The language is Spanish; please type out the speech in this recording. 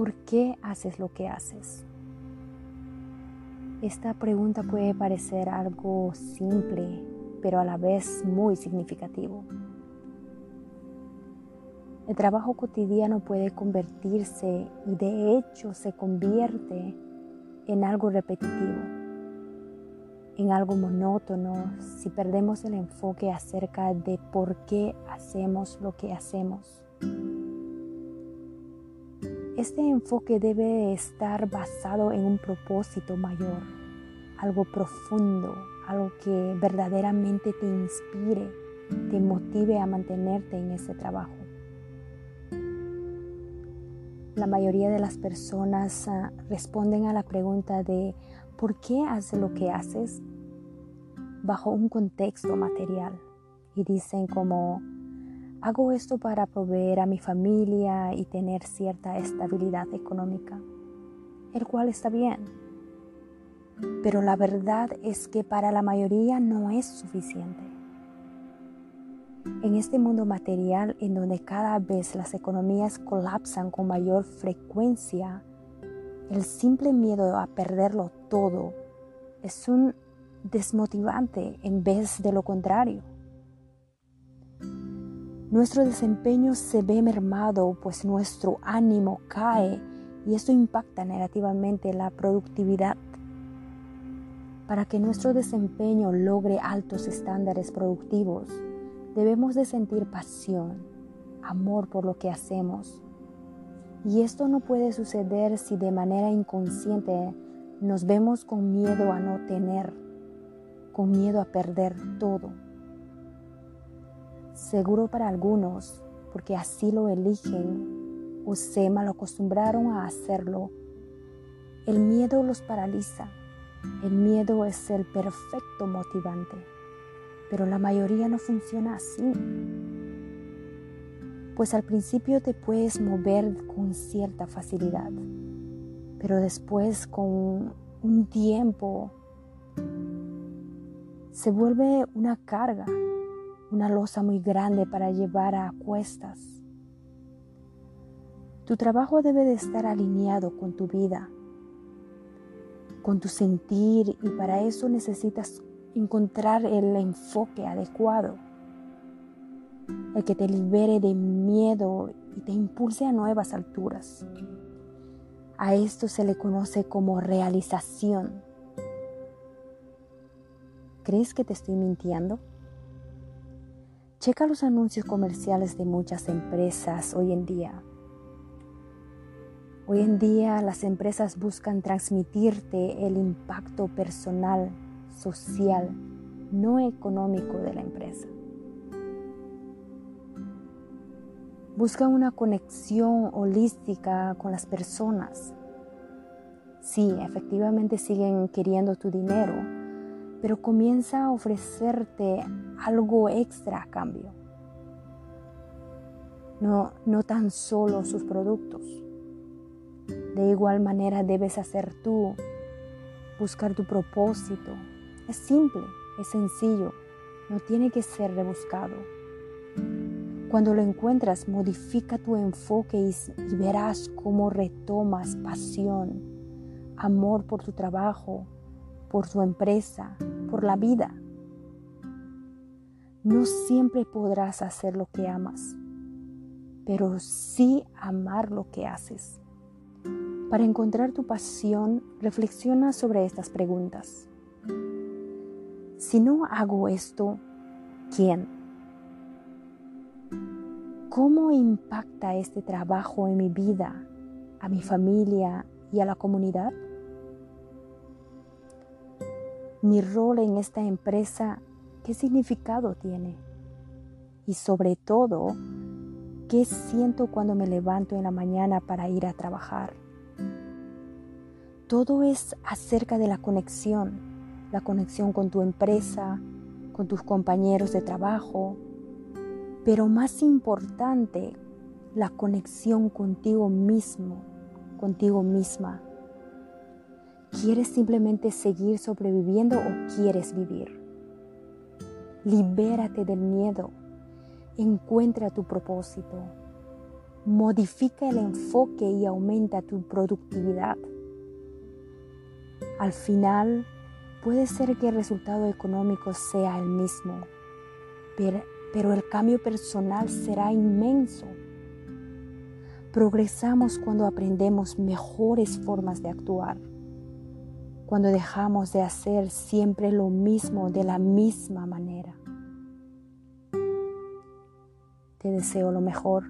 ¿por qué haces lo que haces? Esta pregunta puede parecer algo simple, pero a la vez muy significativo. El trabajo cotidiano puede convertirse y de hecho se convierte en algo repetitivo, en algo monótono si perdemos el enfoque acerca de por qué hacemos lo que hacemos. Este enfoque debe estar basado en un propósito mayor, algo profundo, algo que verdaderamente te inspire, te motive a mantenerte en ese trabajo. La mayoría de las personas ah, responden a la pregunta de ¿por qué haces lo que haces? bajo un contexto material y dicen como hago esto para proveer a mi familia y tener cierta estabilidad económica, el cual está bien. Pero la verdad es que para la mayoría no es suficiente. En este mundo material en donde cada vez las economías colapsan con mayor frecuencia, el simple miedo a perderlo todo es un desmotivante en vez de lo contrario. Nuestro desempeño se ve mermado pues nuestro ánimo cae y esto impacta negativamente la productividad. Para que nuestro desempeño logre altos estándares productivos, Debemos de sentir pasión, amor por lo que hacemos. Y esto no puede suceder si de manera inconsciente nos vemos con miedo a no tener, con miedo a perder todo. Seguro para algunos, porque así lo eligen o se malacostumbraron a hacerlo, el miedo los paraliza. El miedo es el perfecto motivante pero la mayoría no funciona así. Pues al principio te puedes mover con cierta facilidad, pero después con un tiempo se vuelve una carga, una losa muy grande para llevar a cuestas. Tu trabajo debe de estar alineado con tu vida, con tu sentir y para eso necesitas encontrar el enfoque adecuado, el que te libere de miedo y te impulse a nuevas alturas. A esto se le conoce como realización. ¿Crees que te estoy mintiendo? Checa los anuncios comerciales de muchas empresas hoy en día. Hoy en día las empresas buscan transmitirte el impacto personal social, no económico de la empresa. Busca una conexión holística con las personas. Sí, efectivamente siguen queriendo tu dinero, pero comienza a ofrecerte algo extra a cambio. No, no tan solo sus productos. De igual manera debes hacer tú, buscar tu propósito, es simple, es sencillo, no tiene que ser rebuscado. Cuando lo encuentras, modifica tu enfoque y, y, verás cómo retomas pasión, amor por tu trabajo, por tu empresa, por la vida. No siempre podrás hacer lo que amas, pero sí amar lo que haces. Para encontrar tu pasión, reflexiona sobre estas preguntas. Si no hago esto, ¿quién? ¿Cómo impacta este trabajo en mi vida, a mi familia y a la comunidad? Mi rol en esta empresa, ¿qué significado tiene? Y sobre todo, ¿qué siento cuando me levanto en la mañana para ir a trabajar? Todo es acerca de la conexión la conexión con tu empresa, con tus compañeros de trabajo, pero más importante, la conexión contigo mismo, contigo misma. ¿Quieres simplemente seguir sobreviviendo o quieres vivir? Libérate del miedo, encuentra tu propósito, Modifica el enfoque y aumenta tu productividad. Al final, puede ser que el resultado económico sea el mismo, pero, pero el cambio personal será inmenso. Progresamos cuando aprendemos mejores formas de actuar, cuando dejamos de hacer siempre lo mismo de la misma manera. Te deseo lo mejor